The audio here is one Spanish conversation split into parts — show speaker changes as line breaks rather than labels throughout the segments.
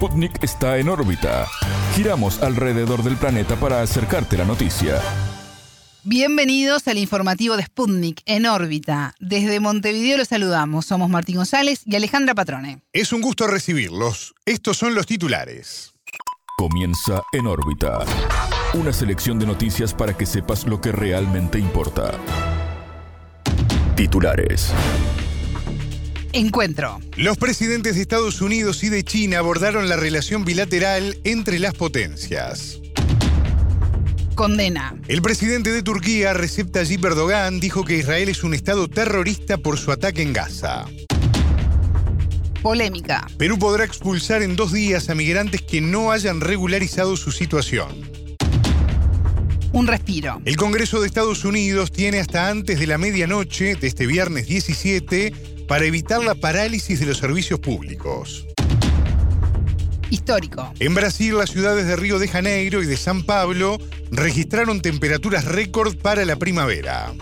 Sputnik está en órbita. Giramos alrededor del planeta para acercarte la noticia.
Bienvenidos al informativo de Sputnik en órbita. Desde Montevideo los saludamos. Somos Martín González y Alejandra Patrone.
Es un gusto recibirlos. Estos son los titulares.
Comienza en órbita. Una selección de noticias para que sepas lo que realmente importa. Titulares.
Encuentro.
Los presidentes de Estados Unidos y de China abordaron la relación bilateral entre las potencias.
Condena.
El presidente de Turquía, Recep Tayyip Erdogan, dijo que Israel es un estado terrorista por su ataque en Gaza.
Polémica.
Perú podrá expulsar en dos días a migrantes que no hayan regularizado su situación.
Un respiro.
El Congreso de Estados Unidos tiene hasta antes de la medianoche de este viernes 17 para evitar la parálisis de los servicios públicos.
Histórico.
En Brasil, las ciudades de Río de Janeiro y de San Pablo registraron temperaturas récord para la primavera.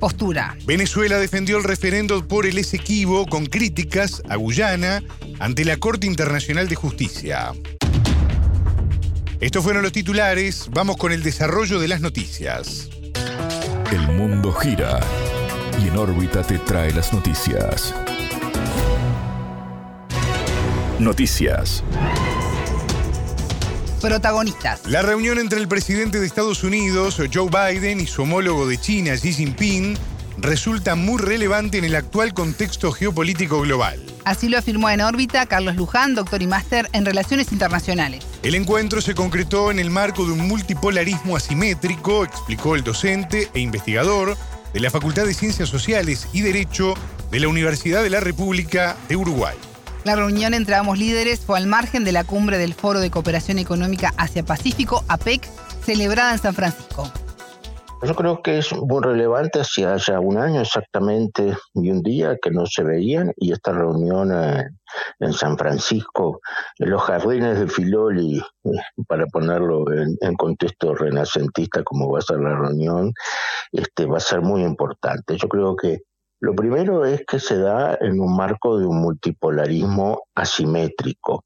Postura.
Venezuela defendió el referendo por el Esequibo con críticas a Guyana ante la Corte Internacional de Justicia. Estos fueron los titulares. Vamos con el desarrollo de las noticias.
El mundo gira y en órbita te trae las noticias. Noticias.
Protagonistas.
La reunión entre el presidente de Estados Unidos, Joe Biden, y su homólogo de China, Xi Jinping, resulta muy relevante en el actual contexto geopolítico global.
Así lo afirmó en órbita Carlos Luján, doctor y máster en Relaciones Internacionales.
El encuentro se concretó en el marco de un multipolarismo asimétrico, explicó el docente e investigador de la Facultad de Ciencias Sociales y Derecho de la Universidad de la República de Uruguay.
La reunión entre ambos líderes fue al margen de la cumbre del Foro de Cooperación Económica Asia-Pacífico, APEC, celebrada en San Francisco.
Yo creo que es muy relevante, hacía ya un año exactamente y un día que no se veían, y esta reunión en San Francisco, en los jardines de Filoli, eh, para ponerlo en, contexto renacentista, como va a ser la reunión, este, va a ser muy importante. Yo creo que lo primero es que se da en un marco de un multipolarismo asimétrico,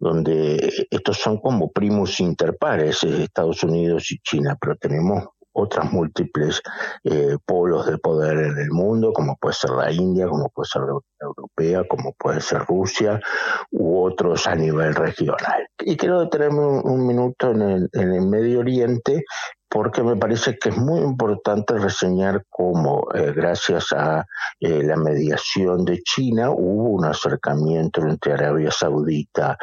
donde estos son como primos interpares, eh, Estados Unidos y China, pero tenemos otras múltiples eh, polos de poder en el mundo, como puede ser la India, como puede ser la Unión Europea, como puede ser Rusia, u otros a nivel regional. Y quiero detenerme un, minuto en el, en el Medio Oriente porque me parece que es muy importante reseñar cómo, eh, gracias a eh, la mediación de China, hubo un acercamiento entre Arabia Saudita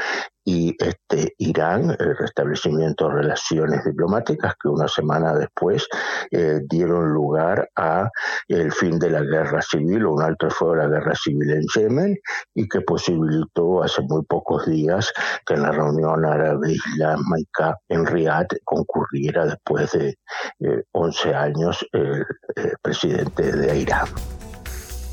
y este, Irán, el restablecimiento de relaciones diplomáticas que una semana después eh, dieron lugar a el fin de la guerra civil o un alto fuego de la guerra civil en Yemen y que posibilitó hace muy pocos días que en la reunión árabe islámica en Riyadh concurriera después de 11 años el presidente de Irán.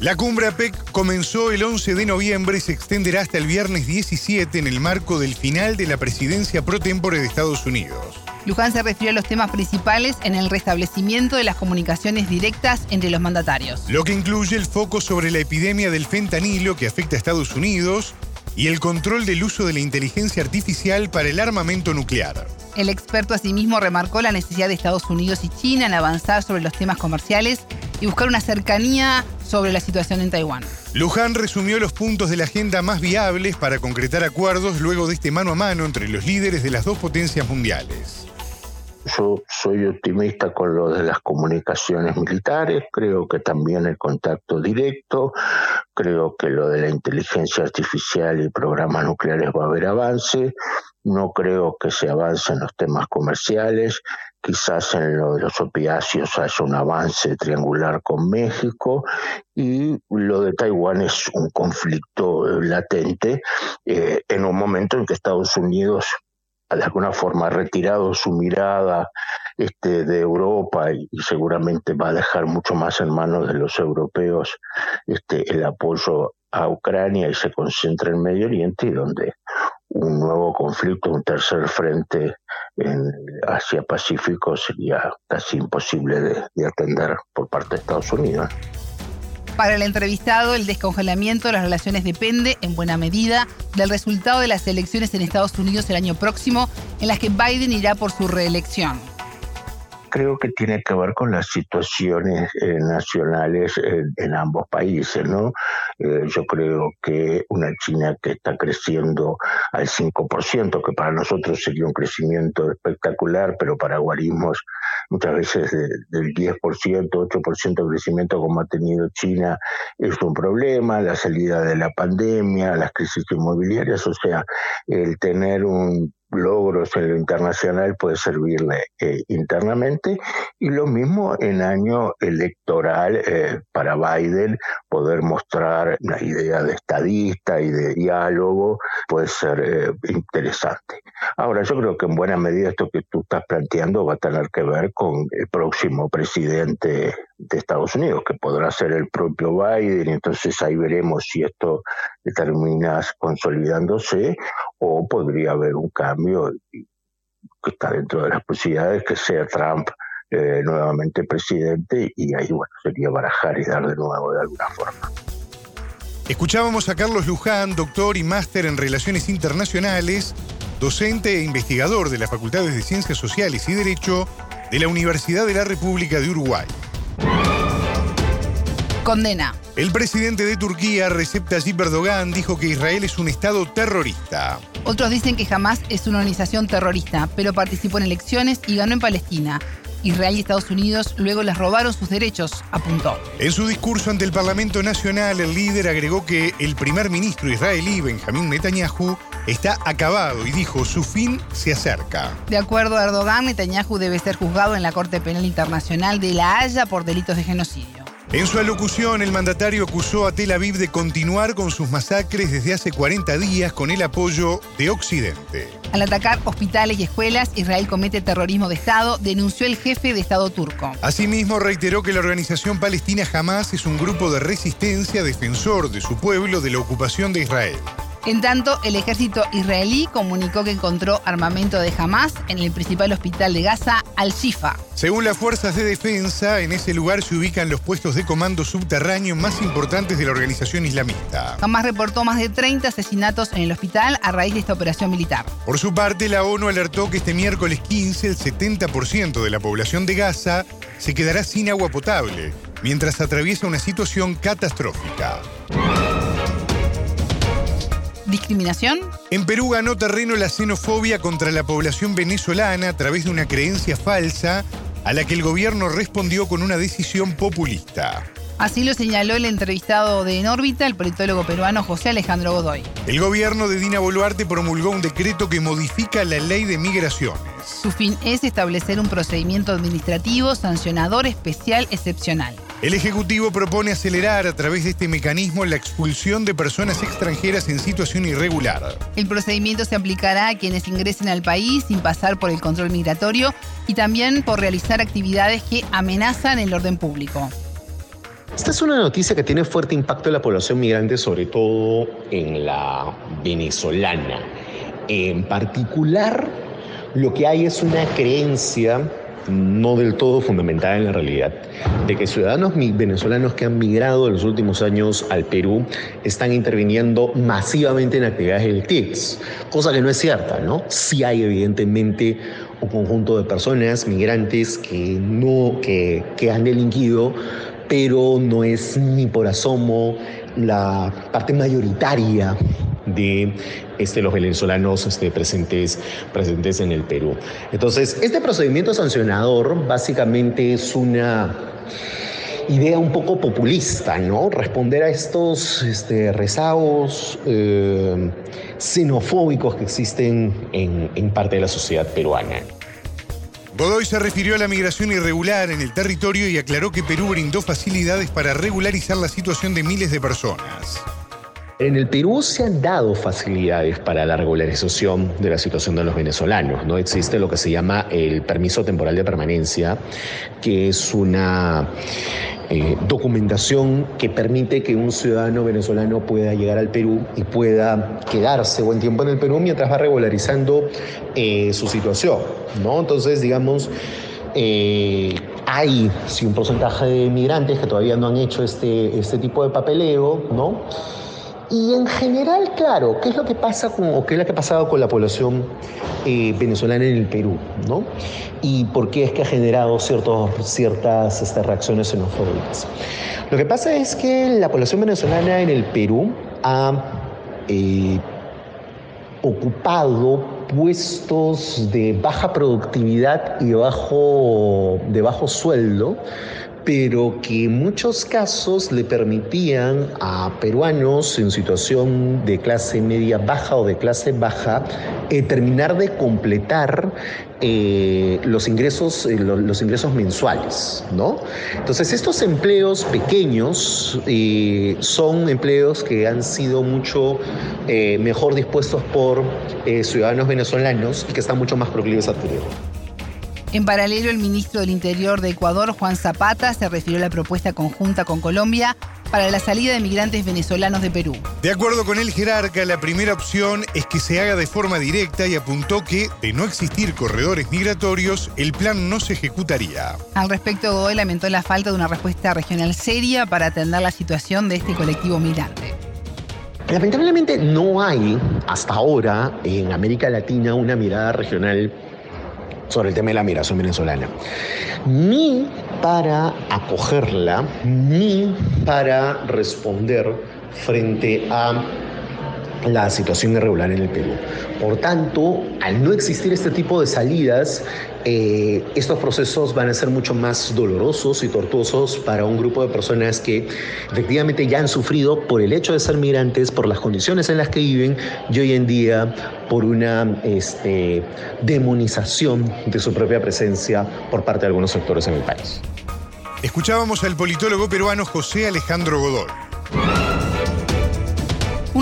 La cumbre APEC comenzó el 11 de noviembre y se extenderá hasta el viernes 17 en el marco del final de la presidencia pro tempore de Estados Unidos.
Luján se refirió a los temas principales en el restablecimiento de las comunicaciones directas entre los mandatarios.
Lo que incluye el foco sobre la epidemia del fentanilo que afecta a Estados Unidos y el control del uso de la inteligencia artificial para el armamento nuclear.
El experto asimismo remarcó la necesidad de Estados Unidos y China en avanzar sobre los temas comerciales y buscar una cercanía sobre la situación en Taiwán.
Luján resumió los puntos de la agenda más viables para concretar acuerdos luego de este mano a mano entre los líderes de las dos potencias mundiales.
Yo soy optimista con lo de las comunicaciones militares, creo que también el contacto directo, creo que lo de la inteligencia artificial y programas nucleares va a haber avance, no creo que se avance en los temas comerciales, quizás en lo de los opiáceos haya un avance triangular con México y lo de Taiwán es un conflicto latente eh, en un momento en que Estados Unidos de alguna forma ha retirado su mirada este, de Europa y, seguramente va a dejar mucho más en manos de los europeos este, el apoyo a Ucrania y se concentra en Medio Oriente y donde un nuevo conflicto, un tercer frente en Asia-Pacífico sería casi imposible de, de atender por parte de Estados Unidos.
Para el entrevistado, el descongelamiento de las relaciones depende, en buena medida, del resultado de las elecciones en Estados Unidos el año próximo, en las que Biden irá por su reelección
creo que tiene que ver con las situaciones eh, nacionales en ambos países, ¿no? Eh, yo creo que una China que está creciendo al 5%, que para nosotros sería un crecimiento espectacular, pero para guarismos muchas veces del 10%, 8% de crecimiento como ha tenido China es un problema, la salida de la pandemia, las crisis inmobiliarias, o sea, el tener un logros en lo internacional puede servirle eh, internamente y lo mismo en año electoral eh, para Biden poder mostrar una idea de estadista y de diálogo puede ser eh, interesante. Ahora yo creo que en buena medida esto que tú estás planteando va a tener que ver con el próximo presidente de Estados Unidos, que podrá ser el propio Biden, entonces ahí veremos si esto termina consolidándose o podría haber un cambio que está dentro de las posibilidades que sea Trump eh, nuevamente presidente y ahí bueno sería barajar y dar de nuevo de alguna forma.
Escuchábamos a Carlos Luján, doctor y máster en Relaciones Internacionales, docente e investigador de las Facultades de Ciencias Sociales y Derecho de la Universidad de la República de Uruguay.
Condena.
El presidente de Turquía, Recep Tayyip Erdogan, dijo que Israel es un Estado terrorista.
Otros dicen que Hamas es una organización terrorista, pero participó en elecciones y ganó en Palestina. Israel y Estados Unidos luego les robaron sus derechos, apuntó.
En su discurso ante el Parlamento Nacional, el líder agregó que el primer ministro israelí, Benjamín Netanyahu, está acabado y dijo su fin se acerca.
De acuerdo a Erdogan, Netanyahu debe ser juzgado en la Corte Penal Internacional de La Haya por delitos de genocidio.
En su alocución, el mandatario acusó a Tel Aviv de continuar con sus masacres desde hace 40 días con el apoyo de Occidente.
Al atacar hospitales y escuelas, Israel comete terrorismo de Estado, denunció el jefe de Estado turco.
Asimismo, reiteró que la organización palestina Hamas es un grupo de resistencia defensor de su pueblo de la ocupación de Israel.
En tanto, el ejército israelí comunicó que encontró armamento de Hamas en el principal hospital de Gaza, Al-Shifa.
Según las fuerzas de defensa, en ese lugar se ubican los puestos de comando subterráneo más importantes de la organización islamista.
Hamas reportó más de 30 asesinatos en el hospital a raíz de esta operación militar.
Por su parte, la ONU alertó que este miércoles 15 el 70% de la población de Gaza se quedará sin agua potable, mientras atraviesa una situación catastrófica
discriminación?
En Perú ganó terreno la xenofobia contra la población venezolana a través de una creencia falsa a la que el gobierno respondió con una decisión populista.
Así lo señaló el entrevistado de En órbita, el politólogo peruano José Alejandro Godoy.
El gobierno de Dina Boluarte promulgó un decreto que modifica la ley de migraciones.
Su fin es establecer un procedimiento administrativo sancionador especial excepcional.
El Ejecutivo propone acelerar a través de este mecanismo la expulsión de personas extranjeras en situación irregular.
El procedimiento se aplicará a quienes ingresen al país sin pasar por el control migratorio y también por realizar actividades que amenazan el orden público.
Esta es una noticia que tiene fuerte impacto en la población migrante, sobre todo en la venezolana. En particular, lo que hay es una creencia no del todo fundamentada en la realidad, de que ciudadanos venezolanos que han migrado en los últimos años al Perú están interviniendo masivamente en actividades del TICS, cosa que no es cierta, ¿no? Sí hay evidentemente un conjunto de personas migrantes que no, que, que han delinquido, pero no es ni por asomo la parte mayoritaria de este, los venezolanos este, presentes, presentes en el Perú. Entonces, este procedimiento sancionador básicamente es una idea un poco populista, ¿no? Responder a estos este, rezagos eh, xenofóbicos que existen en, en parte de la sociedad peruana.
Godoy se refirió a la migración irregular en el territorio y aclaró que Perú brindó facilidades para regularizar la situación de miles de personas.
En el Perú se han dado facilidades para la regularización de la situación de los venezolanos. No existe lo que se llama el permiso temporal de permanencia, que es una eh, documentación que permite que un ciudadano venezolano pueda llegar al Perú y pueda quedarse buen tiempo en el Perú mientras va regularizando eh, su situación. ¿no? Entonces, digamos, eh, hay sí, un porcentaje de migrantes que todavía no han hecho este, este tipo de papeleo, ¿no? Y en general, claro, ¿qué es lo que pasa con, o qué es lo que ha pasado con la población eh, venezolana en el Perú? ¿no? Y por qué es que ha generado ciertos, ciertas este, reacciones xenofóbicas. Lo que pasa es que la población venezolana en el Perú ha eh, ocupado puestos de baja productividad y bajo, de bajo sueldo pero que en muchos casos le permitían a peruanos en situación de clase media baja o de clase baja eh, terminar de completar eh, los, ingresos, eh, los ingresos mensuales. ¿no? Entonces estos empleos pequeños son empleos que han sido mucho mejor dispuestos por ciudadanos venezolanos y que están mucho más proclives a adquirir.
En paralelo, el ministro del Interior de Ecuador, Juan Zapata, se refirió a la propuesta conjunta con Colombia para la salida de migrantes venezolanos de Perú.
De acuerdo con el jerarca, la primera opción es que se haga de forma directa y apuntó que, de no existir corredores migratorios, el plan no se ejecutaría.
Al respecto, Godoy lamentó la falta de una respuesta regional seria para atender la situación de este colectivo migrante.
Lamentablemente no hay hasta ahora en América Latina una mirada regional sobre el tema de la migración venezolana, ni para acogerla, ni para responder frente a la situación irregular en el Perú. Por tanto, al no existir este tipo de salidas, eh, estos procesos van a ser mucho más dolorosos y tortuosos para un grupo de personas que efectivamente ya han sufrido por el hecho de ser migrantes, por las condiciones en las que viven y hoy en día por una este, demonización de su propia presencia por parte de algunos sectores en el país.
Escuchábamos al politólogo peruano José Alejandro Godoy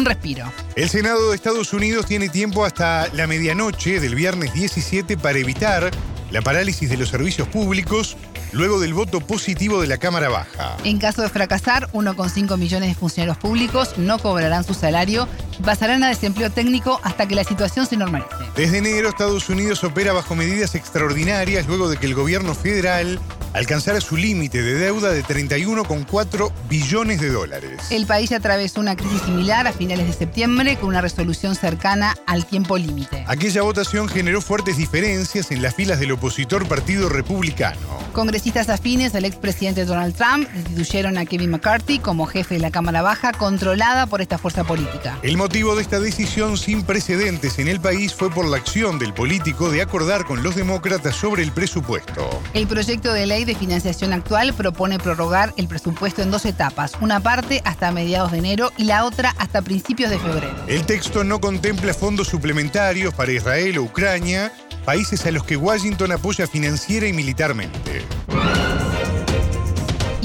un respiro.
El Senado de Estados Unidos tiene tiempo hasta la medianoche del viernes 17 para evitar la parálisis de los servicios públicos luego del voto positivo de la Cámara Baja.
En caso de fracasar, 1,5 millones de funcionarios públicos no cobrarán su salario y pasarán a desempleo técnico hasta que la situación se normalice.
Desde enero, Estados Unidos opera bajo medidas extraordinarias luego de que el gobierno federal alcanzara su límite de deuda de 31,4 billones de dólares.
El país atravesó una crisis similar a finales de septiembre con una resolución cercana al tiempo límite.
Aquella votación generó fuertes diferencias en las filas del opositor Partido Republicano.
Congresistas afines al expresidente Donald Trump destituyeron a Kevin McCarthy como jefe de la Cámara Baja controlada por esta fuerza política.
El motivo de esta decisión sin precedentes en el país fue por la acción del político de acordar con los demócratas sobre el presupuesto.
El proyecto de ley de financiación actual propone prorrogar el presupuesto en dos etapas, una parte hasta mediados de enero y la otra hasta principios de febrero.
El texto no contempla fondos suplementarios para Israel o Ucrania, países a los que Washington apoya financiera y militarmente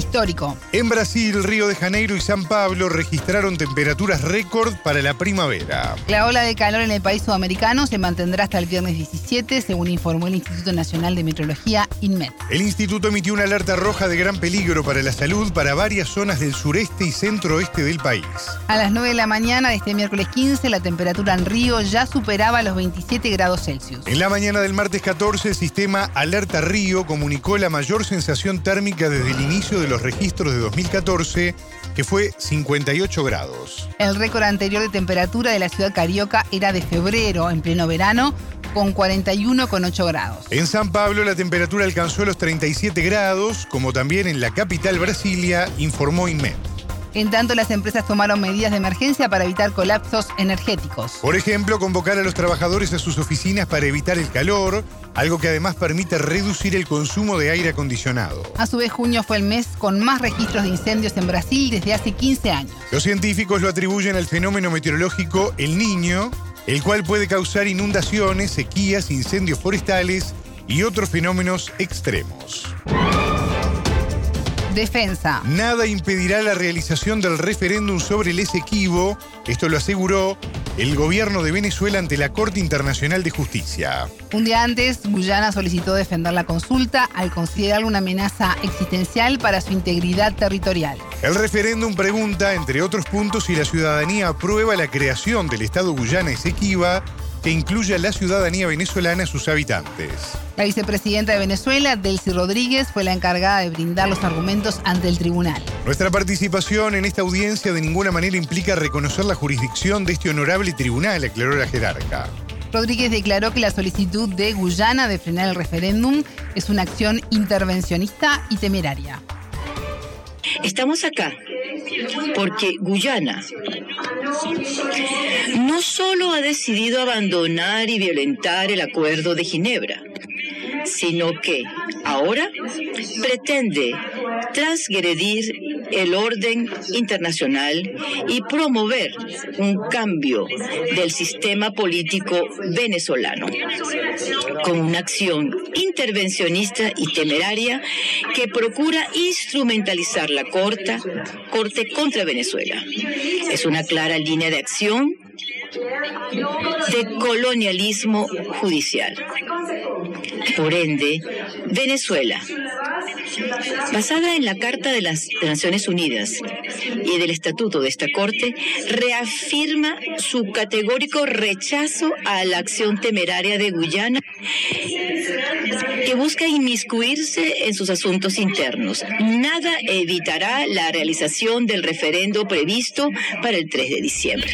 histórico.
En Brasil, Río de Janeiro y San Pablo registraron temperaturas récord para la primavera.
La ola de calor en el país sudamericano se mantendrá hasta el viernes 17, según informó el Instituto Nacional de Meteorología, INMET.
El instituto emitió una alerta roja de gran peligro para la salud para varias zonas del sureste y centro-oeste del país.
A las 9 de la mañana de este miércoles 15, la temperatura en Río ya superaba los 27 grados Celsius.
En la mañana del martes 14, el sistema Alerta Río comunicó la mayor sensación térmica desde el inicio de los registros de 2014, que fue 58 grados.
El récord anterior de temperatura de la ciudad carioca era de febrero, en pleno verano, con 41,8 grados.
En San Pablo la temperatura alcanzó los 37 grados, como también en la capital Brasilia, informó INMED.
En tanto, las empresas tomaron medidas de emergencia para evitar colapsos energéticos.
Por ejemplo, convocar a los trabajadores a sus oficinas para evitar el calor, algo que además permite reducir el consumo de aire acondicionado.
A su vez, junio fue el mes con más registros de incendios en Brasil desde hace 15 años.
Los científicos lo atribuyen al fenómeno meteorológico El Niño, el cual puede causar inundaciones, sequías, incendios forestales y otros fenómenos extremos.
Defensa.
Nada impedirá la realización del referéndum sobre el Esequibo, esto lo aseguró el gobierno de Venezuela ante la Corte Internacional de Justicia.
Un día antes, Guyana solicitó defender la consulta al considerarla una amenaza existencial para su integridad territorial.
El referéndum pregunta, entre otros puntos, si la ciudadanía aprueba la creación del Estado Guyana Esequiba que incluya la ciudadanía venezolana a sus habitantes.
La vicepresidenta de Venezuela, Delcy Rodríguez, fue la encargada de brindar los argumentos ante el tribunal.
Nuestra participación en esta audiencia de ninguna manera implica reconocer la jurisdicción de este honorable tribunal, aclaró la jerarca.
Rodríguez declaró que la solicitud de Guyana de frenar el referéndum es una acción intervencionista y temeraria.
Estamos acá porque Guyana no solo ha decidido abandonar y violentar el acuerdo de Ginebra, sino que ahora pretende transgredir el orden internacional y promover un cambio del sistema político venezolano con una acción intervencionista y temeraria que procura instrumentalizar la corte, corte contra Venezuela. Es una clara línea de acción de colonialismo judicial. Por ende, Venezuela, basada en la Carta de las Naciones Unidas y del Estatuto de esta Corte, reafirma su categórico rechazo a la acción temeraria de Guyana que busca inmiscuirse en sus asuntos internos. Nada evitará la realización del referendo previsto para el 3 de diciembre.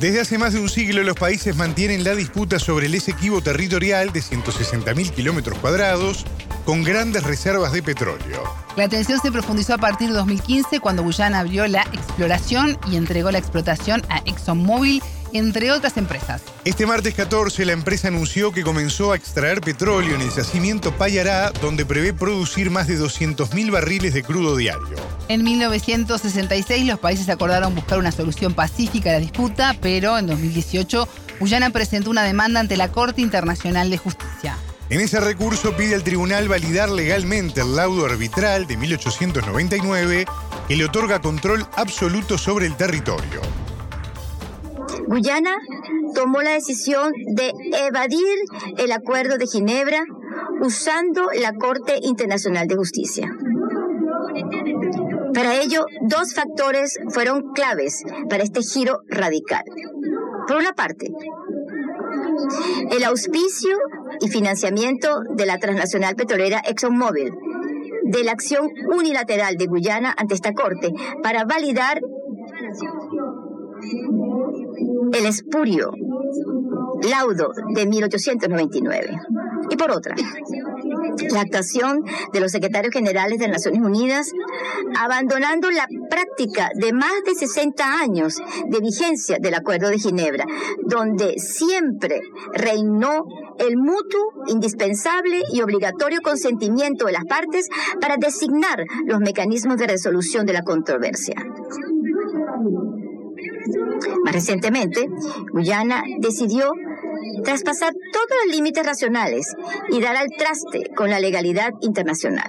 Desde hace más de un siglo los países mantienen la disputa sobre el esequivo territorial de 160.000 kilómetros cuadrados con grandes reservas de petróleo.
La tensión se profundizó a partir de 2015 cuando Guyana abrió la exploración y entregó la explotación a ExxonMobil entre otras empresas.
Este martes 14 la empresa anunció que comenzó a extraer petróleo en el yacimiento Payará, donde prevé producir más de 200.000 barriles de crudo diario.
En 1966 los países acordaron buscar una solución pacífica a la disputa, pero en 2018 Guyana presentó una demanda ante la Corte Internacional de Justicia.
En ese recurso pide al tribunal validar legalmente el laudo arbitral de 1899 que le otorga control absoluto sobre el territorio.
Guyana tomó la decisión de evadir el acuerdo de Ginebra usando la Corte Internacional de Justicia. Para ello, dos factores fueron claves para este giro radical. Por una parte, el auspicio y financiamiento de la transnacional petrolera ExxonMobil, de la acción unilateral de Guyana ante esta Corte para validar el espurio laudo de 1899. Y por otra, la actuación de los secretarios generales de Naciones Unidas, abandonando la práctica de más de 60 años de vigencia del Acuerdo de Ginebra, donde siempre reinó el mutuo, indispensable y obligatorio consentimiento de las partes para designar los mecanismos de resolución de la controversia. Más recientemente, Guyana decidió traspasar todos los límites racionales y dar al traste con la legalidad internacional.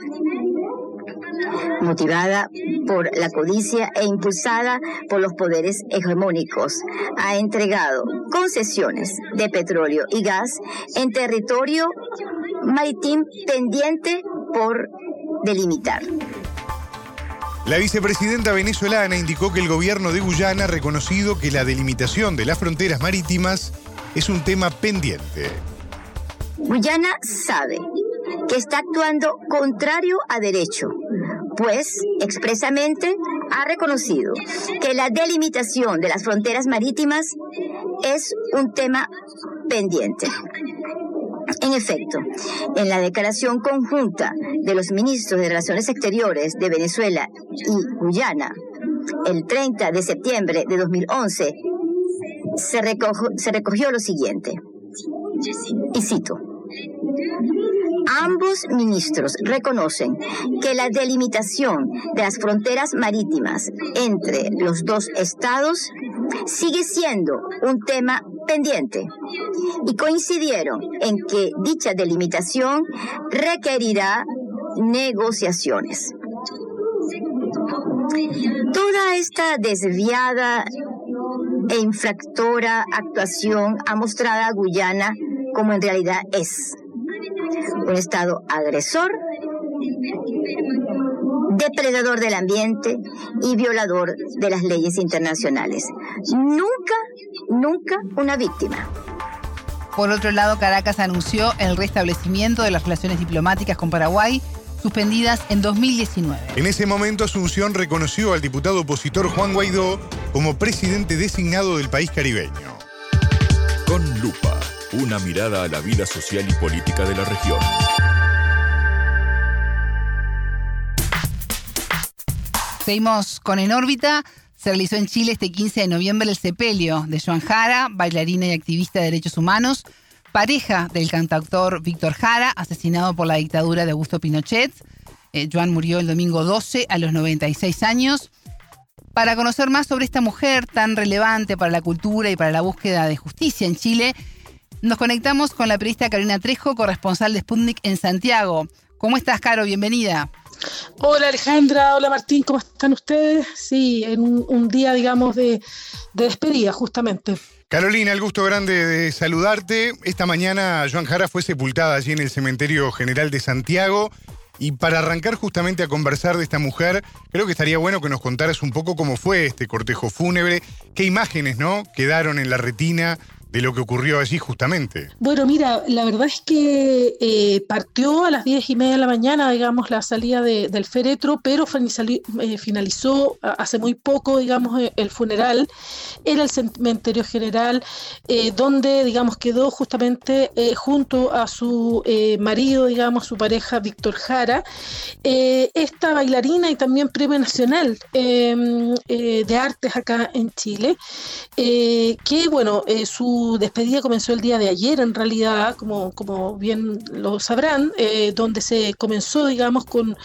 Motivada por la codicia e impulsada por los poderes hegemónicos, ha entregado concesiones de petróleo y gas en territorio marítimo pendiente por delimitar.
La vicepresidenta venezolana indicó que el gobierno de Guyana ha reconocido que la delimitación de las fronteras marítimas es un tema pendiente.
Guyana sabe que está actuando contrario a derecho, pues expresamente ha reconocido que la delimitación de las fronteras marítimas es un tema pendiente. En efecto, en la declaración conjunta de los ministros de Relaciones Exteriores de Venezuela y Guyana, el 30 de septiembre de 2011, se, se recogió lo siguiente, y cito, Ambos ministros reconocen que la delimitación de las fronteras marítimas entre los dos estados sigue siendo un tema pendiente y coincidieron en que dicha delimitación requerirá negociaciones. Toda esta desviada e infractora actuación ha mostrado a Guyana como en realidad es un Estado agresor, depredador del ambiente y violador de las leyes internacionales. Nunca, nunca una víctima.
Por otro lado, Caracas anunció el restablecimiento de las relaciones diplomáticas con Paraguay, suspendidas en 2019.
En ese momento, Asunción reconoció al diputado opositor Juan Guaidó como presidente designado del país caribeño.
Con lupa, una mirada a la vida social y política de la región.
Seguimos con En órbita. Se realizó en Chile este 15 de noviembre el sepelio de Joan Jara, bailarina y activista de derechos humanos, pareja del cantautor Víctor Jara, asesinado por la dictadura de Augusto Pinochet. Eh, Joan murió el domingo 12 a los 96 años. Para conocer más sobre esta mujer tan relevante para la cultura y para la búsqueda de justicia en Chile, nos conectamos con la periodista Carolina Trejo, corresponsal de Sputnik en Santiago. ¿Cómo estás, Caro? Bienvenida.
Hola Alejandra, hola Martín, ¿cómo están ustedes? Sí, en un, día, digamos, de, despedida, justamente.
Carolina, el gusto grande de saludarte. Esta mañana Joan Jara fue sepultada allí en el Cementerio General de Santiago. Y para arrancar justamente a conversar de esta mujer, creo que estaría bueno que nos contaras un poco cómo fue este cortejo fúnebre, qué imágenes, ¿no? quedaron en la retina de lo que ocurrió allí justamente.
Bueno, mira, la verdad es que eh, partió a las diez y media de la mañana, digamos, la salida del féretro, pero eh, finalizó hace muy poco, digamos, eh, el funeral en el cementerio general, donde, digamos, quedó justamente junto a su marido, digamos, su pareja Víctor Jara, esta bailarina y también premio nacional em, de artes acá en Chile, que, bueno, su despedida comenzó el día de ayer, en realidad, como, como bien lo sabrán, eh, donde se comenzó, digamos, con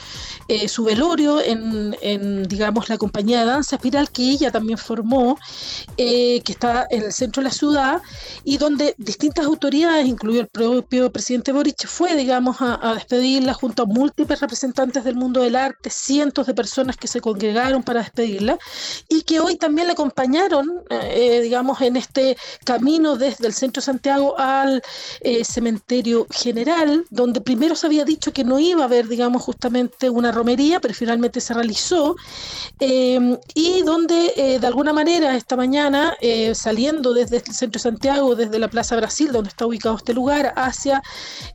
eh, su velorio en, en, digamos, la compañía de danza espiral que ella también formó, eh, que está en el centro de la ciudad, y donde distintas autoridades, incluido el propio presidente Boric, fue, digamos, a, despedirla junto a múltiples representantes del mundo del arte, cientos de personas que se congregaron para despedirla, y que hoy también la acompañaron, digamos, en este camino desde el centro de Santiago al eh, cementerio general, donde primero se había dicho que no iba a haber, digamos, justamente una romería, pero finalmente se realizó, eh, y donde eh, de alguna manera esta mañana, saliendo desde el centro de Santiago, desde la Plaza Brasil, donde está ubicado este lugar, hacia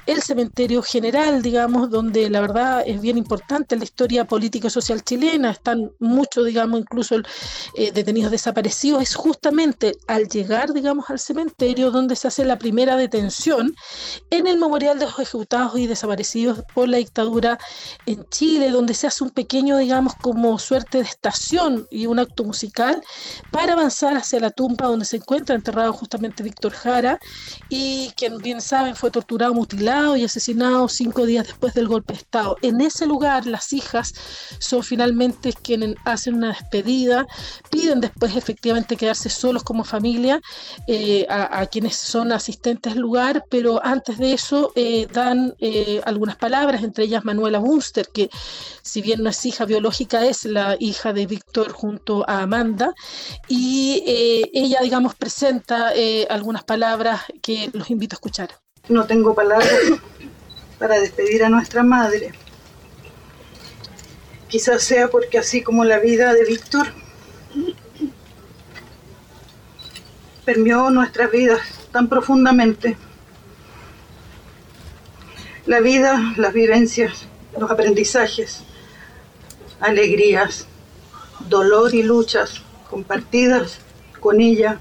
el cementerio general, digamos, donde la verdad es bien importante la historia política y social chilena, están muchos, digamos, incluso detenidos desaparecidos, es justamente al llegar, digamos, al cementerio, donde se hace la primera detención en el Memorial de los Ejecutados y Desaparecidos por la dictadura en Chile, donde se hace un pequeño, digamos, como suerte de estación y un acto musical para avanzar hacia la tumba donde se encuentra enterrado justamente Víctor Jara y quien bien saben fue torturado, mutilado y asesinado cinco días después del golpe de Estado. En ese lugar las hijas son finalmente quienes hacen una despedida, piden después efectivamente quedarse solos como familia eh, a, quienes son asistentes al lugar, pero antes de eso eh, dan eh, algunas palabras, entre ellas Manuela Bunster, que si bien no es hija biológica, es la hija de Víctor junto a Amanda, y eh, ella, digamos, presenta algunas palabras que los invito a escuchar.
No tengo palabras para despedir a nuestra madre. Quizás sea porque así como la vida de Víctor, permeó nuestras vidas tan profundamente. La vida, las vivencias, los aprendizajes, alegrías, dolor y luchas compartidas con ella,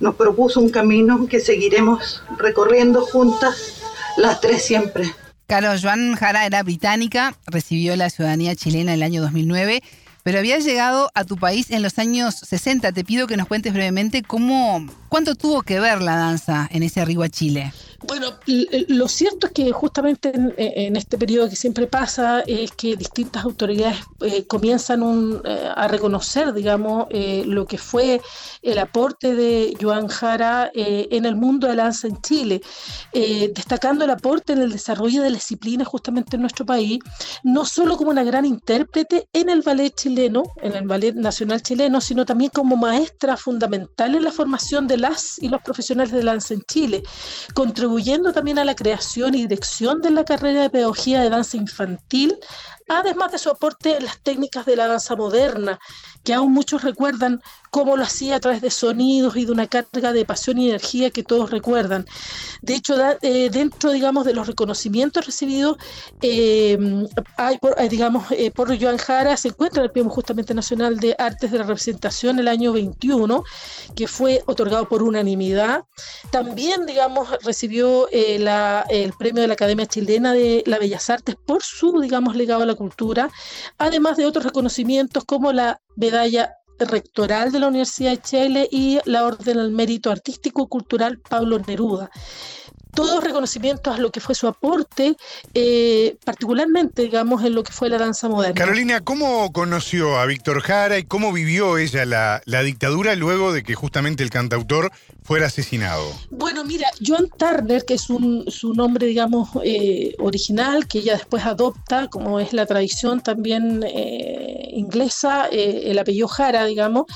nos propuso un camino que seguiremos recorriendo juntas las tres siempre.
Carlos Joan Jara era británica, recibió la ciudadanía chilena en el año 2009 pero había llegado a tu país en los años 60. Te pido que nos cuentes brevemente cómo, cuánto tuvo que ver la danza en ese arribo a Chile.
Bueno, lo cierto es que justamente en, este periodo que siempre pasa es que distintas autoridades eh, comienzan eh, a reconocer, digamos, eh, lo que fue el aporte de Joan Jara en el mundo de la danza en Chile, destacando el aporte en el desarrollo de la disciplina justamente en nuestro país, no solo como una gran intérprete en el ballet chileno, en el ballet nacional chileno, sino también como maestra fundamental en la formación de las y los profesionales de danza en Chile, contribuyendo también a la creación y dirección de la carrera de pedagogía de danza infantil además de su aporte en las técnicas de la danza moderna, que aún muchos recuerdan cómo lo hacía a través de sonidos y de una carga de pasión y energía que todos recuerdan. De hecho, eh, dentro, digamos, de los reconocimientos recibidos, eh, hay, por, eh, digamos, por Joan Jara se encuentra el Premio justamente nacional de artes de la representación el año 21, que fue otorgado por unanimidad. También, digamos, recibió la, el premio de la Academia Chilena de las Bellas Artes por su, digamos, legado a la cultura, además de otros reconocimientos como la medalla rectoral de la Universidad de Chile y la Orden al Mérito Artístico y Cultural Pablo Neruda todos reconocimientos a lo que fue su aporte, eh, particularmente, digamos, en lo que fue la danza moderna.
Carolina, ¿cómo conoció a Víctor Jara y cómo vivió ella la, la dictadura luego de que justamente el cantautor fuera asesinado?
Bueno, mira, Joan Turner, que es un, su nombre, digamos, eh, original, que ella después adopta, como es la tradición también eh, inglesa, el apellido Jara, digamos,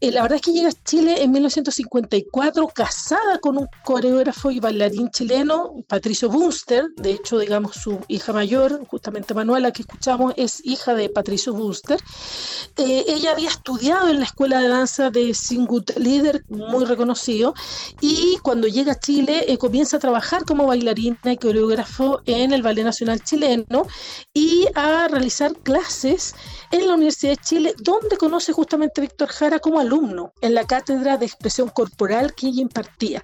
la verdad es que llega a Chile en 1954 casada con un coreógrafo y bailarín chileno, Patricio Bunster, de hecho, digamos, su hija mayor, justamente Manuela, que escuchamos, es hija de Patricio Bunster. Eh, ella había estudiado en la escuela de danza de Singut Leader, muy reconocido, y cuando llega a Chile eh, comienza a trabajar como bailarina y coreógrafo en el Ballet Nacional Chileno y a realizar clases en la Universidad de Chile, donde conoce justamente a Víctor Jara como alumno en la cátedra de expresión corporal que ella impartía.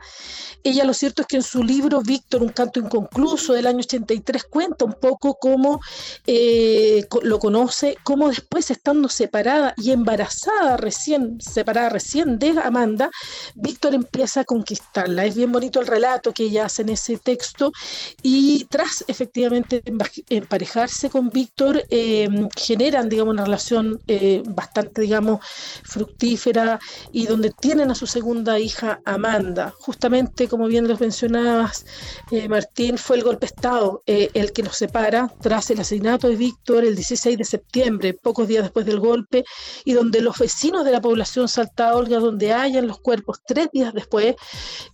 Ella lo cierto es que en su libro Víctor, un canto inconcluso del año 83, cuenta un poco cómo eh, lo conoce, cómo después estando separada y embarazada recién, separada recién de Amanda, Víctor empieza a conquistarla. Es bien bonito el relato que ella hace en ese texto y tras efectivamente emparejarse con Víctor, eh, generan, digamos, una relación eh, bastante, digamos, fructífera y donde tienen a su segunda hija Amanda. Justamente, como bien los eh, Martín, fue el golpe Estado eh, el que los separa tras el asesinato de Víctor el 16 de septiembre, pocos días después del golpe, y donde los vecinos de la población Salta Olga, donde hayan los cuerpos tres días después,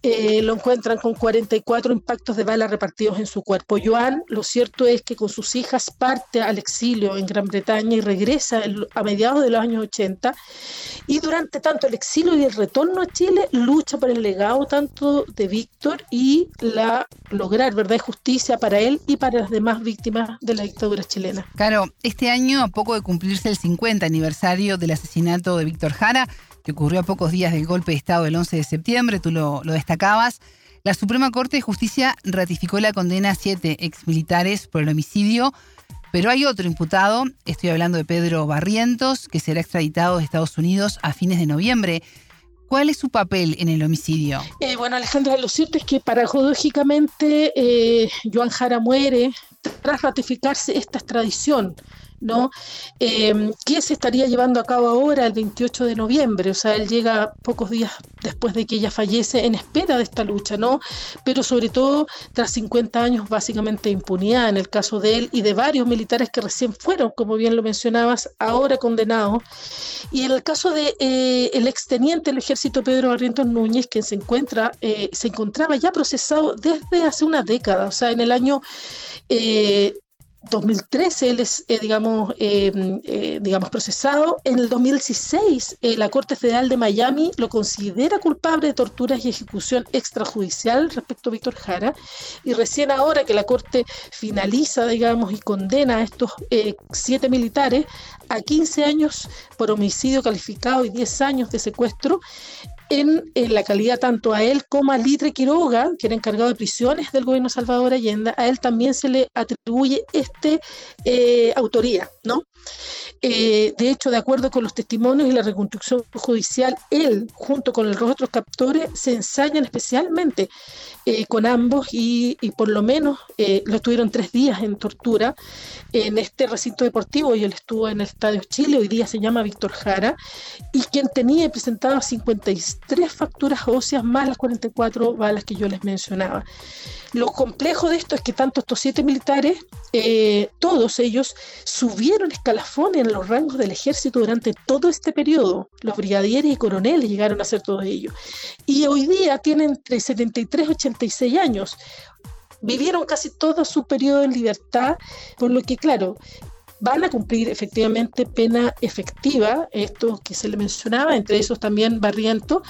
lo encuentran con 44 impactos de bala repartidos en su cuerpo. Joan, lo cierto es que con sus hijas parte al exilio en Gran Bretaña y regresa a mediados de los años 80 y durante tanto el exilio y el retorno a Chile lucha por el legado tanto de Víctor y la lograr verdad y justicia para él y para las demás víctimas de la dictadura chilena.
Claro, este año a poco de cumplirse el 50 aniversario del asesinato de Víctor Jara, que ocurrió a pocos días del golpe de Estado del 11 de septiembre, tú lo, lo destacabas, la Suprema Corte de Justicia ratificó la condena a siete exmilitares por el homicidio pero hay otro imputado, estoy hablando de Pedro Barrientos, que será extraditado de Estados Unidos a fines de noviembre. ¿Cuál es su papel en el homicidio?
Eh, bueno, Alejandra, lo cierto es que paradójicamente eh, Joan Jara muere tras ratificarse esta extradición. ¿No? Eh, ¿Qué se estaría llevando a cabo ahora el 28 de noviembre? O sea, él llega pocos días después de que ella fallece en espera de esta lucha, ¿no? Pero sobre todo tras 50 años básicamente impunidad en el caso de él y de varios militares que recién fueron, como bien lo mencionabas, ahora condenados. Y en el caso de eh, exteniente del ejército Pedro Barrientos Núñez, quien se encuentra, eh, se encontraba ya procesado desde hace una década, o sea, en el año eh, 2013 él es, eh, digamos, em, eh, digamos, procesado. En el 2016 eh, la Corte Federal de Miami lo considera culpable de torturas y ejecución extrajudicial respecto a Víctor Jara. Y recién ahora que la Corte finaliza, digamos, y condena a estos siete militares a 15 años por homicidio calificado y 10 años de secuestro, en, la calidad tanto a él como a Litre Quiroga, que era encargado de prisiones del gobierno Salvador Allende, a él también se le atribuye este eh, autoría, ¿no? Eh, de hecho, de acuerdo con los testimonios y la reconstrucción judicial, él, junto con los otros captores, se ensayan especialmente eh, con ambos y, por lo menos eh, lo estuvieron tres días en tortura en este recinto deportivo y él estuvo en el Estadio Chile, hoy día se llama Víctor Jara, y quien tenía presentado 53 facturas óseas más las 44 balas que yo les mencionaba. Lo complejo de esto es que tanto estos siete militares, eh, todos ellos subieron escalafones en los rangos del ejército durante todo este periodo. Los brigadieres y coroneles llegaron a ser todos ellos. Y hoy día tienen entre 73 y 86 años. Vivieron casi todo su periodo en libertad, por lo que, claro, van a cumplir efectivamente pena efectiva, esto que se le mencionaba, entre esos también Barriento,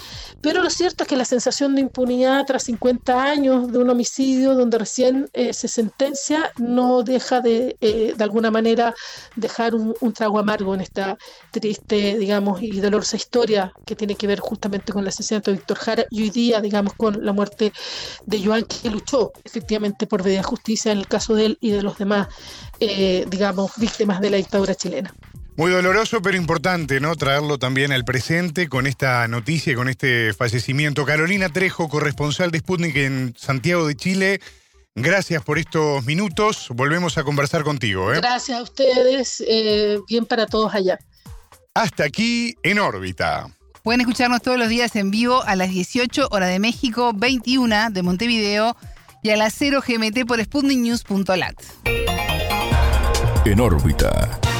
pero lo cierto es que la sensación de impunidad tras 50 años de un homicidio donde recién eh, se sentencia no deja de, eh, de alguna manera, dejar un, trago amargo en esta triste, digamos, y dolorosa historia que tiene que ver justamente con el asesinato de Víctor Jara y hoy día, digamos, con la muerte de Joan, que luchó efectivamente por de justicia en el caso de él y de los demás, eh, digamos, víctimas de la dictadura chilena.
Muy doloroso, pero importante, ¿no? Traerlo también al presente con esta noticia y con este fallecimiento. Carolina Trejo, corresponsal de Sputnik en Santiago de Chile. Gracias por estos minutos. Volvemos a conversar contigo.
¿eh? Gracias a ustedes. Eh, bien para todos allá.
Hasta aquí en órbita.
Pueden escucharnos todos los días en vivo a las 18 horas de México, 21 de Montevideo y a las 0 GMT por sputniknews.lat.
En órbita.